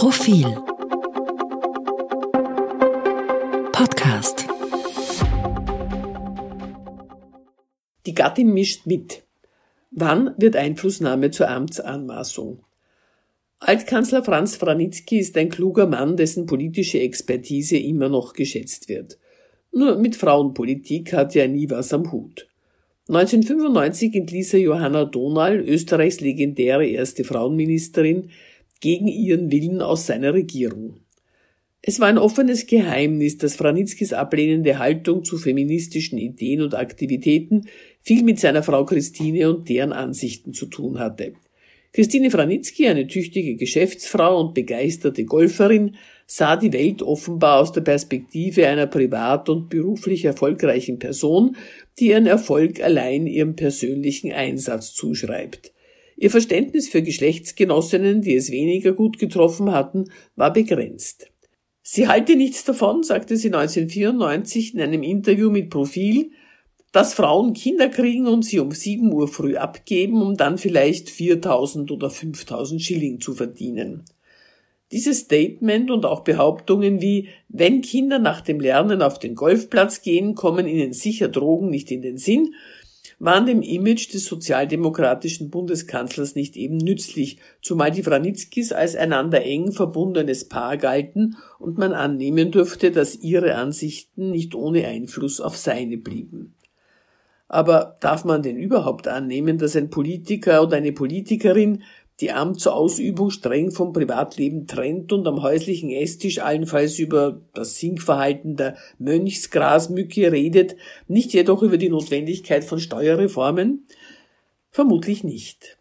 Profil Podcast Die Gattin mischt mit. Wann wird Einflussnahme zur Amtsanmaßung? Altkanzler Franz Wranitzky ist ein kluger Mann, dessen politische Expertise immer noch geschätzt wird. Nur mit Frauenpolitik hat er nie was am Hut. 1995 entließ er Johanna Donal, Österreichs legendäre erste Frauenministerin, gegen ihren Willen aus seiner Regierung. Es war ein offenes Geheimnis, dass Franitzkis ablehnende Haltung zu feministischen Ideen und Aktivitäten viel mit seiner Frau Christine und deren Ansichten zu tun hatte. Christine Franitzky, eine tüchtige Geschäftsfrau und begeisterte Golferin, sah die Welt offenbar aus der Perspektive einer privat und beruflich erfolgreichen Person, die ihren Erfolg allein ihrem persönlichen Einsatz zuschreibt. Ihr Verständnis für Geschlechtsgenossinnen, die es weniger gut getroffen hatten, war begrenzt. Sie halte nichts davon, sagte sie 1994 in einem Interview mit Profil, dass Frauen Kinder kriegen und sie um 7 Uhr früh abgeben, um dann vielleicht 4000 oder 5000 Schilling zu verdienen. Dieses Statement und auch Behauptungen wie, wenn Kinder nach dem Lernen auf den Golfplatz gehen, kommen ihnen sicher Drogen nicht in den Sinn, waren dem Image des sozialdemokratischen Bundeskanzlers nicht eben nützlich, zumal die Franitzkis als einander eng verbundenes Paar galten und man annehmen dürfte, dass ihre Ansichten nicht ohne Einfluss auf seine blieben. Aber darf man denn überhaupt annehmen, dass ein Politiker oder eine Politikerin die Amtsausübung streng vom Privatleben trennt und am häuslichen Esstisch allenfalls über das Sinkverhalten der Mönchsgrasmücke redet, nicht jedoch über die Notwendigkeit von Steuerreformen? Vermutlich nicht.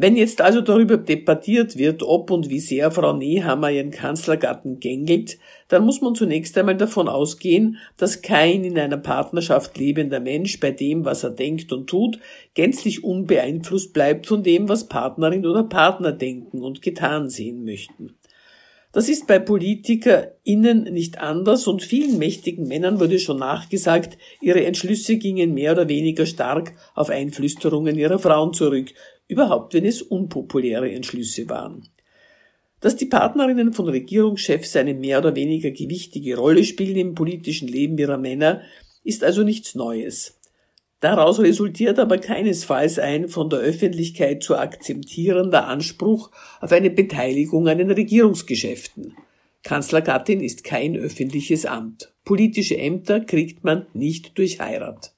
Wenn jetzt also darüber debattiert wird, ob und wie sehr Frau Nehammer ihren Kanzlergatten gängelt, dann muss man zunächst einmal davon ausgehen, dass kein in einer Partnerschaft lebender Mensch bei dem, was er denkt und tut, gänzlich unbeeinflusst bleibt von dem, was Partnerin oder Partner denken und getan sehen möchten. Das ist bei PolitikerInnen nicht anders und vielen mächtigen Männern wurde schon nachgesagt, ihre Entschlüsse gingen mehr oder weniger stark auf Einflüsterungen ihrer Frauen zurück, überhaupt wenn es unpopuläre Entschlüsse waren. Dass die Partnerinnen von Regierungschefs eine mehr oder weniger gewichtige Rolle spielen im politischen Leben ihrer Männer, ist also nichts Neues. Daraus resultiert aber keinesfalls ein von der Öffentlichkeit zu akzeptierender Anspruch auf eine Beteiligung an den Regierungsgeschäften. Kanzlergattin ist kein öffentliches Amt. Politische Ämter kriegt man nicht durch Heirat.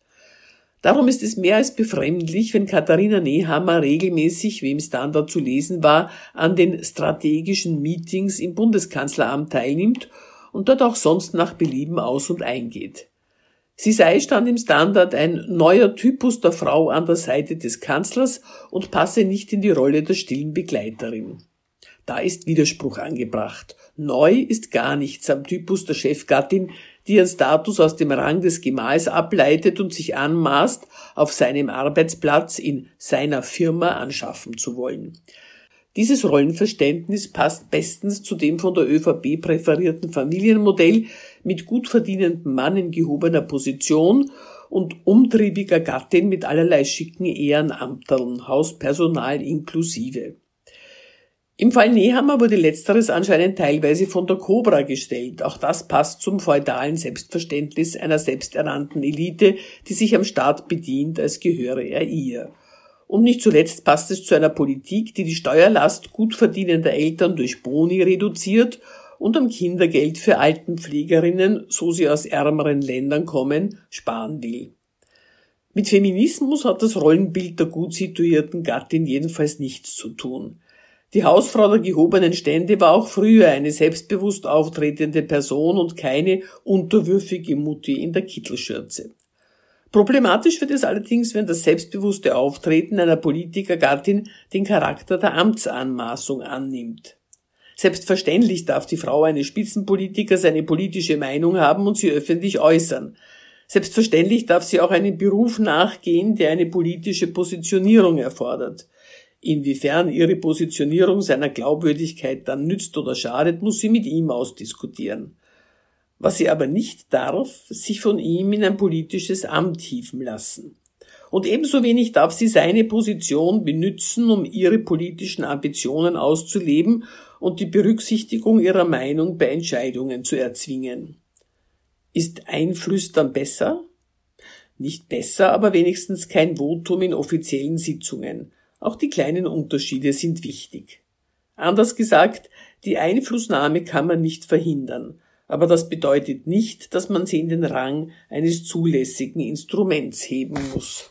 Darum ist es mehr als befremdlich, wenn Katharina Nehammer regelmäßig, wie im Standard zu lesen war, an den strategischen Meetings im Bundeskanzleramt teilnimmt und dort auch sonst nach Belieben aus und eingeht. Sie sei, stand im Standard, ein neuer Typus der Frau an der Seite des Kanzlers und passe nicht in die Rolle der stillen Begleiterin. Da ist Widerspruch angebracht. Neu ist gar nichts am Typus der Chefgattin, die ihren Status aus dem Rang des Gemahls ableitet und sich anmaßt, auf seinem Arbeitsplatz in seiner Firma anschaffen zu wollen. Dieses Rollenverständnis passt bestens zu dem von der ÖVP präferierten Familienmodell mit gut verdienendem Mann in gehobener Position und umtriebiger Gattin mit allerlei schicken Ehrenamtern, Hauspersonal inklusive. Im Fall Nehammer wurde letzteres anscheinend teilweise von der Cobra gestellt. Auch das passt zum feudalen Selbstverständnis einer selbsternannten Elite, die sich am Staat bedient, als gehöre er ihr. Und nicht zuletzt passt es zu einer Politik, die die Steuerlast gut verdienender Eltern durch Boni reduziert und am Kindergeld für Altenpflegerinnen, so sie aus ärmeren Ländern kommen, sparen will. Mit Feminismus hat das Rollenbild der gut situierten Gattin jedenfalls nichts zu tun. Die Hausfrau der gehobenen Stände war auch früher eine selbstbewusst auftretende Person und keine unterwürfige Mutti in der Kittelschürze. Problematisch wird es allerdings, wenn das selbstbewusste Auftreten einer Politikergattin den Charakter der Amtsanmaßung annimmt. Selbstverständlich darf die Frau eines Spitzenpolitikers eine politische Meinung haben und sie öffentlich äußern. Selbstverständlich darf sie auch einem Beruf nachgehen, der eine politische Positionierung erfordert. Inwiefern ihre Positionierung seiner Glaubwürdigkeit dann nützt oder schadet, muss sie mit ihm ausdiskutieren. Was sie aber nicht darf, sich von ihm in ein politisches Amt hieven lassen. Und ebenso wenig darf sie seine Position benützen, um ihre politischen Ambitionen auszuleben und die Berücksichtigung ihrer Meinung bei Entscheidungen zu erzwingen. Ist Einflüstern besser? Nicht besser, aber wenigstens kein Votum in offiziellen Sitzungen. Auch die kleinen Unterschiede sind wichtig. Anders gesagt, die Einflussnahme kann man nicht verhindern, aber das bedeutet nicht, dass man sie in den Rang eines zulässigen Instruments heben muss.